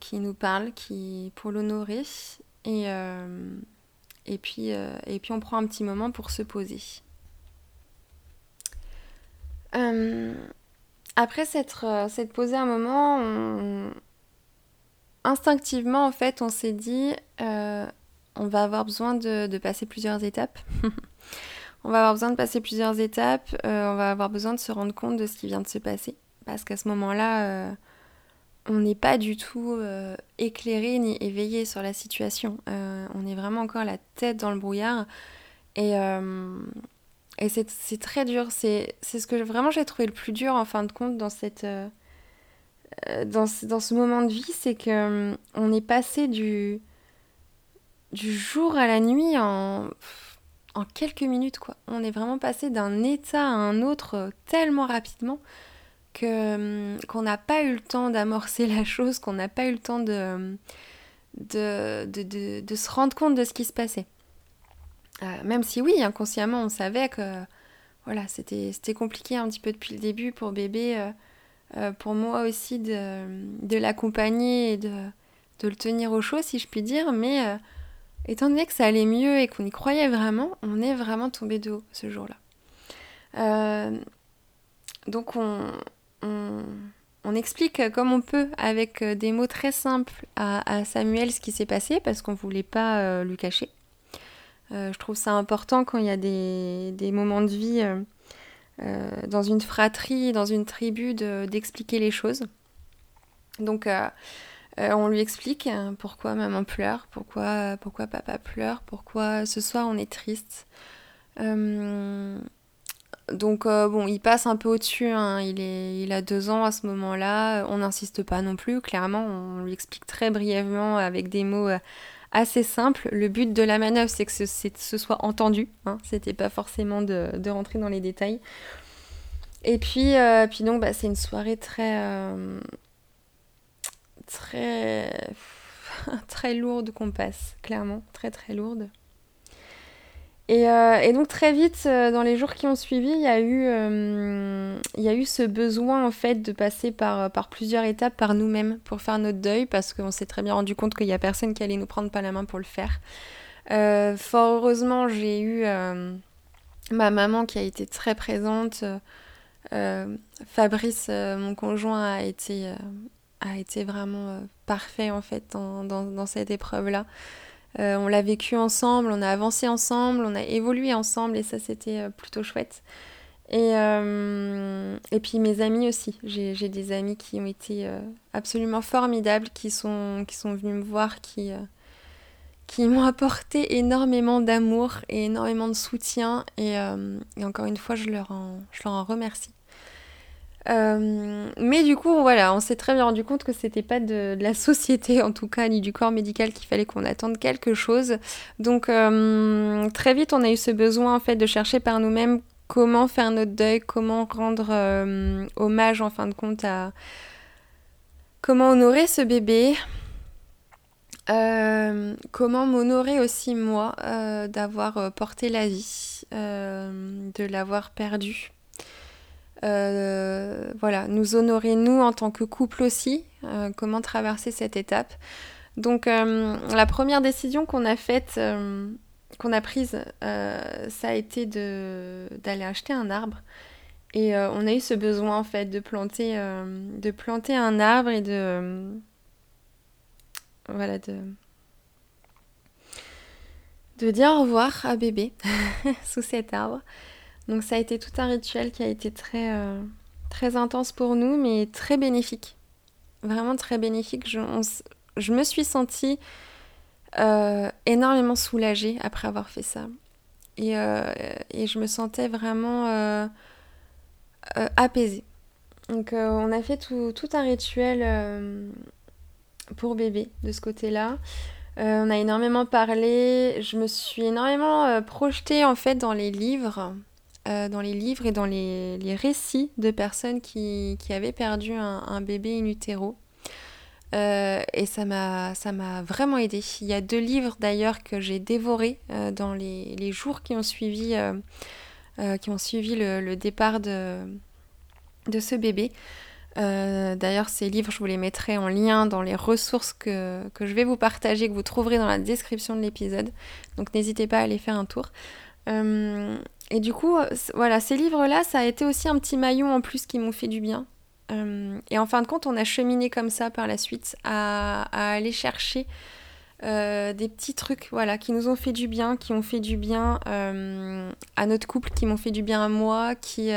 qui nous parlent, qui, pour l'honorer. Et, et, puis, et puis on prend un petit moment pour se poser. Euh, après s'être euh, posé un moment, instinctivement, en fait, on s'est dit, euh, on va avoir besoin de, passer plusieurs étapes. on va avoir besoin de passer plusieurs étapes. on va avoir besoin de se rendre compte de ce qui vient de se passer. Parce qu'à ce moment-là, on n'est pas du tout éclairé ni éveillé sur la situation. on est vraiment encore la tête dans le brouillard. Et, et c'est très dur. C'est ce que vraiment j'ai trouvé le plus dur en fin de compte dans cette. Euh, euh, dans, dans, ce moment de vie, c'est que on est passé du, du jour à la nuit en, en quelques minutes. Quoi. On est vraiment passé d'un état à un autre euh, tellement rapidement que hum, qu'on n'a pas eu le temps d'amorcer la chose, qu'on n'a pas eu le temps de hum, de, de, de, de, se rendre compte de ce qui se passait. Euh, même si oui, inconsciemment, on savait que voilà, c'était compliqué un petit peu depuis le début pour bébé, euh, pour moi aussi de, l'accompagner et de, de, le tenir au chaud, si je puis dire. Mais étant donné que ça allait mieux et qu'on y croyait vraiment, on est vraiment tombé de haut ce jour-là. donc on, on, explique comme on peut avec des mots très simples à, Samuel ce qui s'est passé parce qu'on ne voulait pas lui cacher. Euh, je trouve ça important quand il y a des, moments de vie euh, euh, dans une fratrie, dans une tribu, d'expliquer les choses. Donc, on lui explique pourquoi maman pleure, pourquoi, pourquoi papa pleure, pourquoi ce soir on est triste. donc bon, il passe un peu au-dessus, hein. il, il a deux ans à ce moment-là, on n'insiste pas non plus, clairement, on lui explique très brièvement avec des mots assez simple. Le but de la manœuvre, c'est que ce, ce, soit entendu. Hein. C'était pas forcément de, rentrer dans les détails. Et puis, euh, puis donc, bah, c'est une soirée très, euh, très, lourde qu'on passe, clairement, très très lourde. Euh, et, donc très vite, euh, dans les jours qui ont suivi, il y a eu, euh, ce besoin en fait de passer par, par plusieurs étapes par nous-mêmes pour faire notre deuil parce qu'on s'est très bien rendu compte qu'il n'y a personne qui allait nous prendre pas la main pour le faire. fort heureusement, j'ai eu ma maman qui a été très présente. Fabrice, mon conjoint, a été, a été vraiment parfait en fait dans, cette épreuve-là. Euh, on l'a vécu ensemble, on a avancé ensemble, on a évolué ensemble et ça c'était euh, plutôt chouette. Et, euh, puis mes amis aussi. J'ai des amis qui ont été absolument formidables, qui sont, venus me voir, qui, m'ont apporté énormément d'amour et énormément de soutien. Et, et, encore une fois, je leur je leur en remercie. Euh, mais du coup, voilà, on s'est très bien rendu compte que c'était pas de, la société, en tout cas, ni du corps médical qu'il fallait qu'on attende quelque chose. Donc, euh, très vite, on a eu ce besoin, en fait, de chercher par nous-mêmes comment faire notre deuil, comment rendre euh, hommage, en fin de compte, à. Comment honorer ce bébé. comment m'honorer aussi, moi, d'avoir porté la vie, de l'avoir perdu. voilà, nous honorer nous en tant que couple aussi, comment traverser cette étape. Donc la première décision qu'on a faite, qu'on a prise, ça a été d'aller acheter un arbre. Et on a eu ce besoin en fait de planter, de planter un arbre et de voilà de de dire au revoir à bébé sous cet arbre. Donc ça a été tout un rituel qui a été très, euh, très intense pour nous, mais très bénéfique. Vraiment très bénéfique. Je, je me suis sentie euh, énormément soulagée après avoir fait ça. Et, euh, et je me sentais vraiment apaisée. Donc on a fait tout, tout un rituel pour bébé de ce côté-là. On a énormément parlé. Je me suis énormément projetée en fait dans les livres, euh, dans les livres et dans les, récits de personnes qui, avaient perdu un, bébé in utero. et ça m'a, vraiment aidé. Il y a deux livres d'ailleurs que j'ai dévorés dans les, jours qui ont suivi, qui ont suivi le, départ de, de ce bébé. Euh, d'ailleurs, ces livres, je vous les mettrai en lien dans les ressources que, je vais vous partager, que vous trouverez dans la description de l'épisode. Donc n'hésitez pas à aller faire un tour. Euh, et du coup, voilà, ces livres-là, ça a été aussi un petit maillon en plus qui m'ont fait du bien. Euh, et en fin de compte, on a cheminé comme ça par la suite à, aller chercher des petits trucs voilà, qui nous ont fait du bien, qui ont fait du bien à notre couple, qui m'ont fait du bien à moi, qui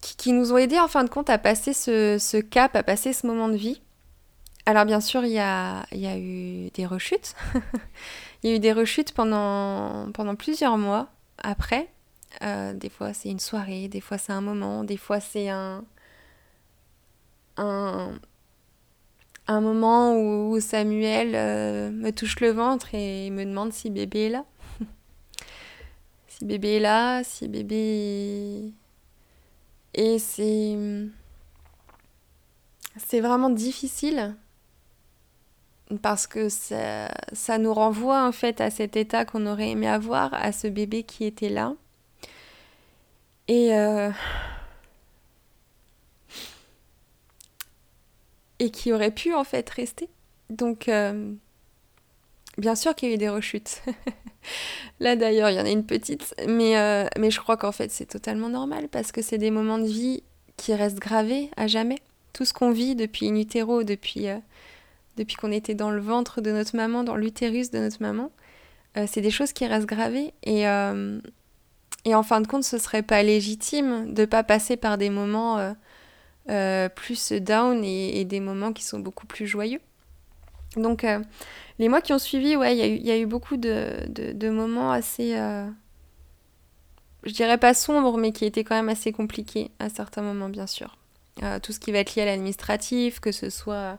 qui, nous ont aidés en fin de compte à passer ce, cap, à passer ce moment de vie. Alors bien sûr, il y a, eu des rechutes. il y a eu des rechutes pendant, pendant plusieurs mois après. Euh, des fois c'est une soirée, des fois c'est un moment, des fois c'est un, un, moment où Samuel euh, me touche le ventre et me demande si bébé est là. si bébé est là, si bébé et c'est. C'est vraiment difficile parce que ça, nous renvoie en fait à cet état qu'on aurait aimé avoir, à ce bébé qui était là. Et. Euh, et qui aurait pu en fait rester. Donc. Euh, bien sûr qu'il y a eu des rechutes. Là d'ailleurs, il y en a une petite, mais, euh, mais je crois qu'en fait c'est totalement normal parce que c'est des moments de vie qui restent gravés à jamais. Tout ce qu'on vit depuis in utero, depuis, depuis qu'on était dans le ventre de notre maman, dans l'utérus de notre maman, euh, c'est des choses qui restent gravées et, et en fin de compte ce serait pas légitime de pas passer par des moments plus down et, des moments qui sont beaucoup plus joyeux. Donc les mois qui ont suivi, ouais, il y, a eu beaucoup de, moments assez. Euh, je dirais pas sombres, mais qui étaient quand même assez compliqués à certains moments, bien sûr. Euh, tout ce qui va être lié à l'administratif, que ce soit euh,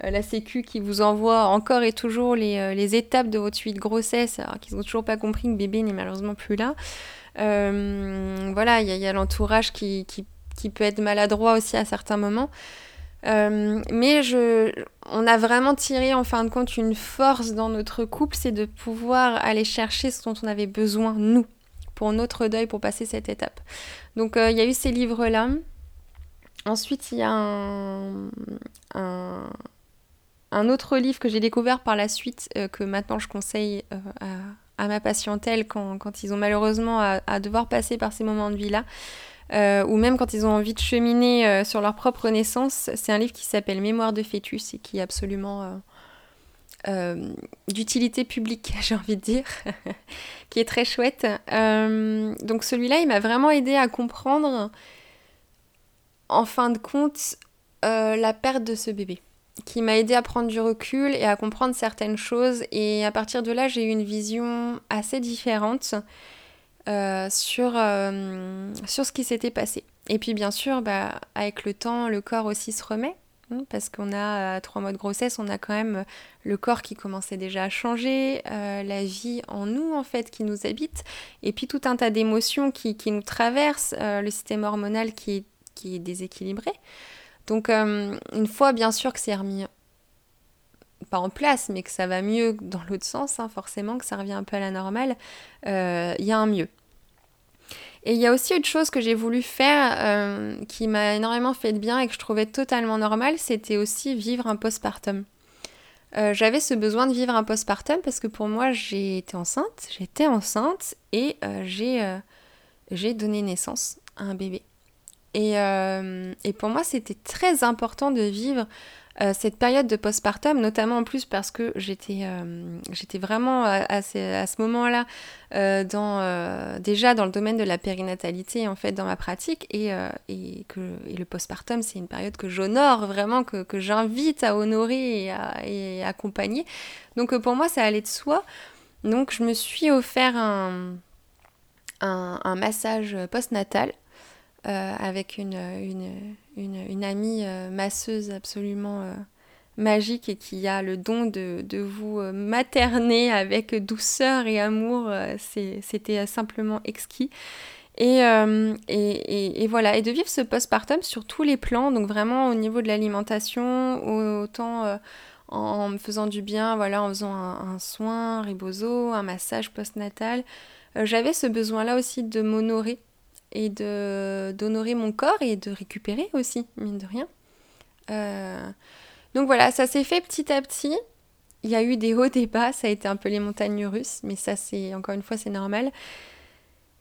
la Sécu qui vous envoie encore et toujours les, étapes de votre suite grossesse, alors qu'ils n'ont toujours pas compris que bébé n'est malheureusement plus là. voilà, il y a, l'entourage qui, peut être maladroit aussi à certains moments. Euh, mais on a vraiment tiré en fin de compte une force dans notre couple, c'est de pouvoir aller chercher ce dont on avait besoin, nous, pour notre deuil, pour passer cette étape. Donc euh, il y a eu ces livres-là. Ensuite, il y a un, autre livre que j'ai découvert par la suite, euh, que maintenant je conseille à, à, ma patientèle quand, quand ils ont malheureusement à, devoir passer par ces moments de vie-là. Euh, ou même quand ils ont envie de cheminer euh, sur leur propre naissance. C'est un livre qui s'appelle Mémoire de fœtus et qui est absolument euh, d'utilité publique, j'ai envie de dire, qui est très chouette. donc celui-là, il m'a vraiment aidé à comprendre, en fin de compte, la perte de ce bébé qui m'a aidé à prendre du recul et à comprendre certaines choses. Et à partir de là, j'ai eu une vision assez différente euh, sur, euh, sur ce qui s'était passé. Et puis bien sûr, bah, avec le temps, le corps aussi se remet. Hein, parce qu'on a trois mois de grossesse, on a quand même le corps qui commençait déjà à changer, euh, la vie en nous en fait qui nous habite, et puis tout un tas d'émotions qui, qui, nous traversent, le système hormonal qui qui est déséquilibré. Donc une fois bien sûr que c'est remis pas en place, mais que ça va mieux dans l'autre sens, hein, forcément, que ça revient un peu à la normale, il y a un mieux. Et il y a aussi autre chose que j'ai voulu faire euh, qui m'a énormément fait de bien et que je trouvais totalement normal, c'était aussi vivre un postpartum. Euh, j'avais ce besoin de vivre un postpartum parce que pour moi j'ai été enceinte, j'étais enceinte et euh, j'ai donné naissance à un bébé. Et, et pour moi c'était très important de vivre euh, cette période de postpartum, notamment en plus parce que j'étais euh, vraiment à, ce, moment-là euh, déjà dans le domaine de la périnatalité en fait dans ma pratique et, que le postpartum c'est une période que j'honore vraiment, que, j'invite à honorer et à, accompagner. Donc pour moi ça allait de soi. Donc je me suis offert un, massage postnatal euh, avec une, une, une, amie euh, masseuse absolument euh, magique et qui a le don de, de vous materner avec douceur et amour. C'était simplement exquis. Et, et, et, voilà, et de vivre ce postpartum sur tous les plans, donc vraiment au niveau de l'alimentation, autant en me faisant du bien, voilà, en faisant un, soin, un ribozo, un massage postnatal. J'avais ce besoin-là aussi de m'honorer et de d'honorer mon corps et de récupérer aussi, mine de rien. Euh, donc voilà, ça s'est fait petit à petit. Il y a eu des hauts, des bas, ça a été un peu les montagnes russes, mais ça c'est encore une fois c'est normal.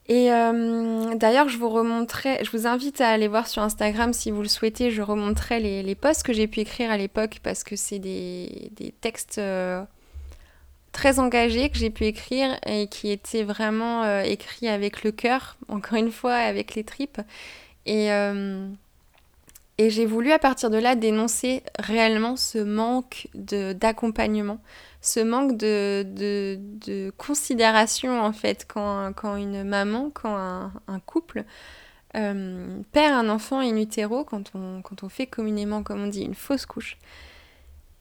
Et euh, d'ailleurs, je vous remontrerai, je vous invite à aller voir sur Instagram si vous le souhaitez, je remontrerai les, les posts que j'ai pu écrire à l'époque parce que c'est des, des, textes euh, très engagé que j'ai pu écrire et qui était vraiment euh, écrit avec le cœur, encore une fois, avec les tripes. Et, euh, et j'ai voulu à partir de là dénoncer réellement ce manque d'accompagnement, ce manque de, de, de, considération en fait quand, quand une maman, quand un, couple euh, perd un enfant in utero, quand on, quand on fait communément, comme on dit, une fausse couche.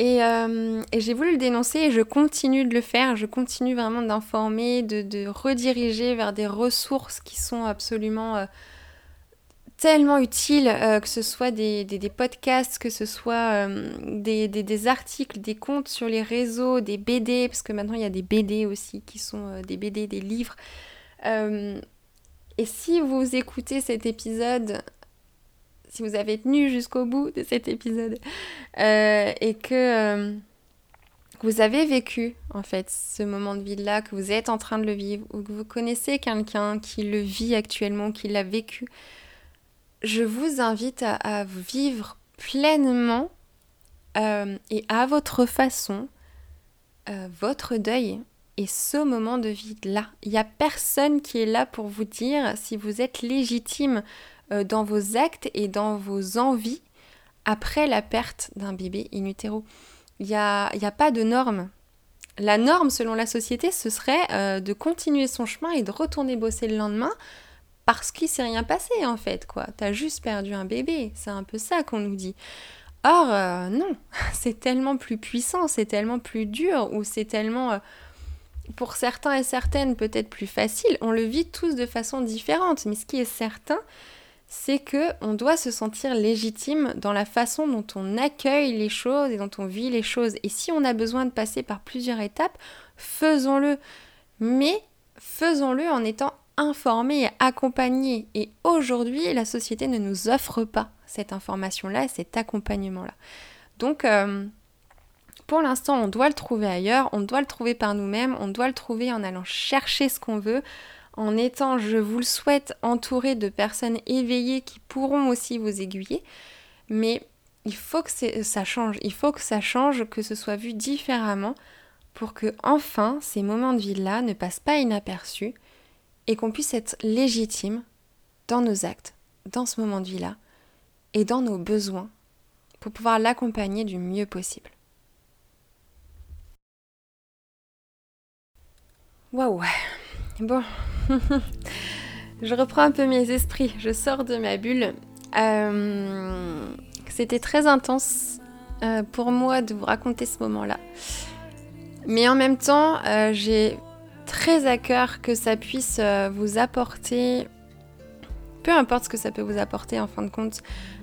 Euh, et, j'ai voulu le dénoncer et je continue de le faire. Je continue vraiment d'informer, de, rediriger vers des ressources qui sont absolument euh, tellement utiles, euh, que ce soit des, podcasts, que ce soit des, des, articles, des comptes sur les réseaux, des BD, parce que maintenant il y a des BD aussi qui sont des BD, des livres. et si vous écoutez cet épisode si vous avez tenu jusqu'au bout de cet épisode euh, et que euh, vous avez vécu en fait ce moment de vie-là, que vous êtes en train de le vivre ou que vous connaissez quelqu'un qui le vit actuellement, qui l'a vécu, je vous invite à, vivre pleinement euh, et à votre façon votre deuil et ce moment de vie-là. Il n'y a personne qui est là pour vous dire si vous êtes légitime dans vos actes et dans vos envies après la perte d'un bébé in utero. Il n'y a, a, pas de norme. La norme, selon la société, ce serait euh, de continuer son chemin et de retourner bosser le lendemain parce qu'il s'est rien passé en fait, quoi. T'as juste perdu un bébé, c'est un peu ça qu'on nous dit. Or, euh, non, c'est tellement plus puissant, c'est tellement plus dur, ou c'est tellement, pour certains et certaines, peut-être plus facile. On le vit tous de façon différente, mais ce qui est certain, c'est que on doit se sentir légitime dans la façon dont on accueille les choses et dont on vit les choses. Et si on a besoin de passer par plusieurs étapes, faisons-le. Mais faisons-le en étant informés et accompagnés. Et aujourd'hui, la société ne nous offre pas cette information-là, cet accompagnement-là. Donc, euh, pour l'instant, on doit le trouver ailleurs, on doit le trouver par nous-mêmes, on doit le trouver en allant chercher ce qu'on veut, en étant, je vous le souhaite, entouré de personnes éveillées qui pourront aussi vous aiguiller. Mais il faut que ça change, il faut que ça change, que ce soit vu différemment pour que enfin ces moments de vie-là ne passent pas inaperçus et qu'on puisse être légitime dans nos actes, dans ce moment de vie-là et dans nos besoins pour pouvoir l'accompagner du mieux possible. Waouh Bon, je reprends un peu mes esprits, je sors de ma bulle. Euh, c'était très intense euh, pour moi de vous raconter ce moment-là. Mais en même temps, euh, j'ai très à cœur que ça puisse vous apporter, peu importe ce que ça peut vous apporter en fin de compte,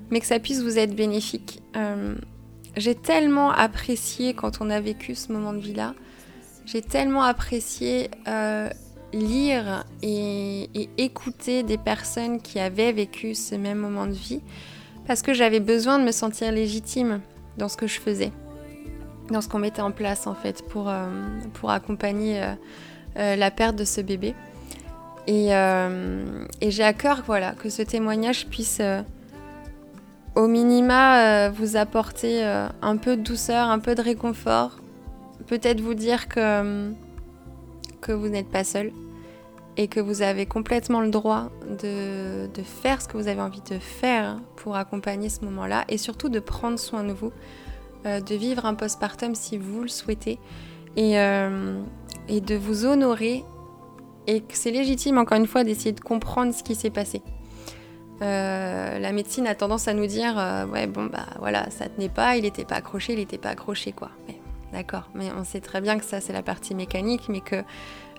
mais que ça puisse vous être bénéfique. j'ai tellement apprécié quand on a vécu ce moment de vie-là. J'ai tellement apprécié lire et, écouter des personnes qui avaient vécu ce même moment de vie parce que j'avais besoin de me sentir légitime dans ce que je faisais, dans ce qu'on mettait en place en fait pour, euh, pour accompagner euh, euh, la perte de ce bébé. Et, et j'ai à cœur voilà, que ce témoignage puisse au minima vous apporter un peu de douceur, un peu de réconfort, peut-être vous dire que, que vous n'êtes pas seul et que vous avez complètement le droit de, faire ce que vous avez envie de faire pour accompagner ce moment-là et surtout de prendre soin de vous, euh, de vivre un postpartum si vous le souhaitez et, euh, et de vous honorer et que c'est légitime encore une fois d'essayer de comprendre ce qui s'est passé. Euh, la médecine a tendance à nous dire ouais bon bah voilà ça tenait pas, il n'était pas accroché, il n'était pas accroché quoi. D'accord, mais on sait très bien que ça c'est la partie mécanique, mais que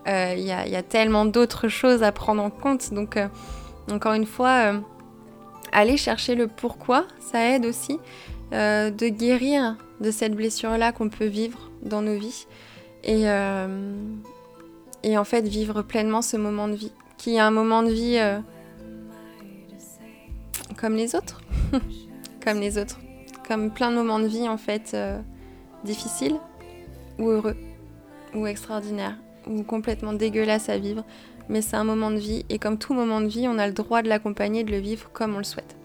il euh, y, a tellement d'autres choses à prendre en compte. Donc, euh, encore une fois, euh, aller chercher le pourquoi, ça aide aussi de guérir de cette blessure-là qu'on peut vivre dans nos vies. Et, et, en fait, vivre pleinement ce moment de vie, qui est un moment de vie comme les autres. comme les autres. Comme plein de moments de vie, en fait, difficiles ou heureux ou extraordinaires ou complètement dégueulasse à vivre, mais c'est un moment de vie et comme tout moment de vie, on a le droit de l'accompagner, de le vivre comme on le souhaite.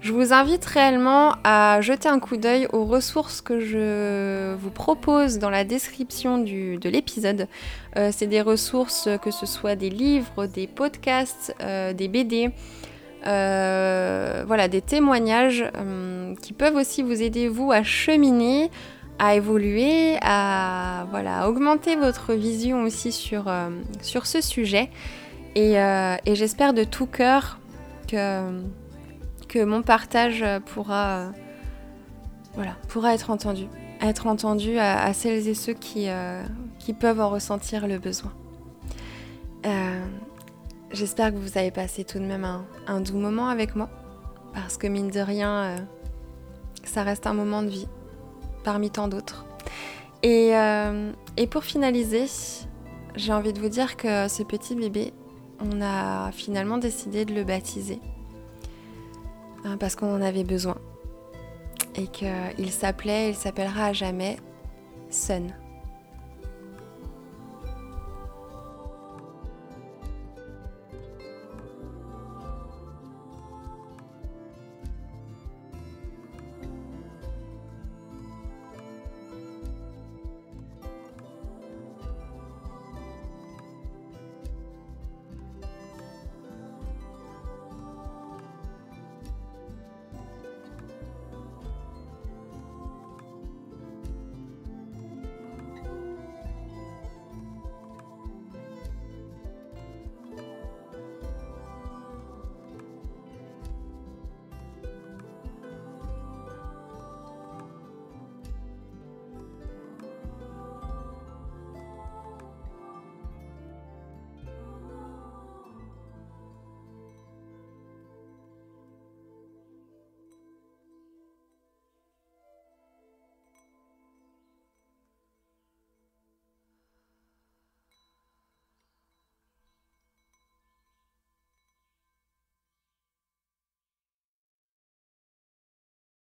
Je vous invite réellement à jeter un coup d'œil aux ressources que je vous propose dans la description de l'épisode. Euh, c'est des ressources que ce soit des livres, des podcasts, euh, des BD, euh, voilà, des témoignages qui peuvent aussi vous aider vous à cheminer, à évoluer, à voilà, augmenter votre vision aussi sur, euh, sur ce sujet. Euh, et, j'espère de tout cœur que, que mon partage pourra, voilà, pourra être entendu. Être entendu à, celles et ceux qui, euh, qui peuvent en ressentir le besoin. j'espère que vous avez passé tout de même un, doux moment avec moi. Parce que mine de rien, ça reste un moment de vie parmi tant d'autres. Euh, et, pour finaliser, j'ai envie de vous dire que ce petit bébé, on a finalement décidé de le baptiser hein, parce qu'on en avait besoin et qu'il s'appelait, il s'appellera à jamais Sun.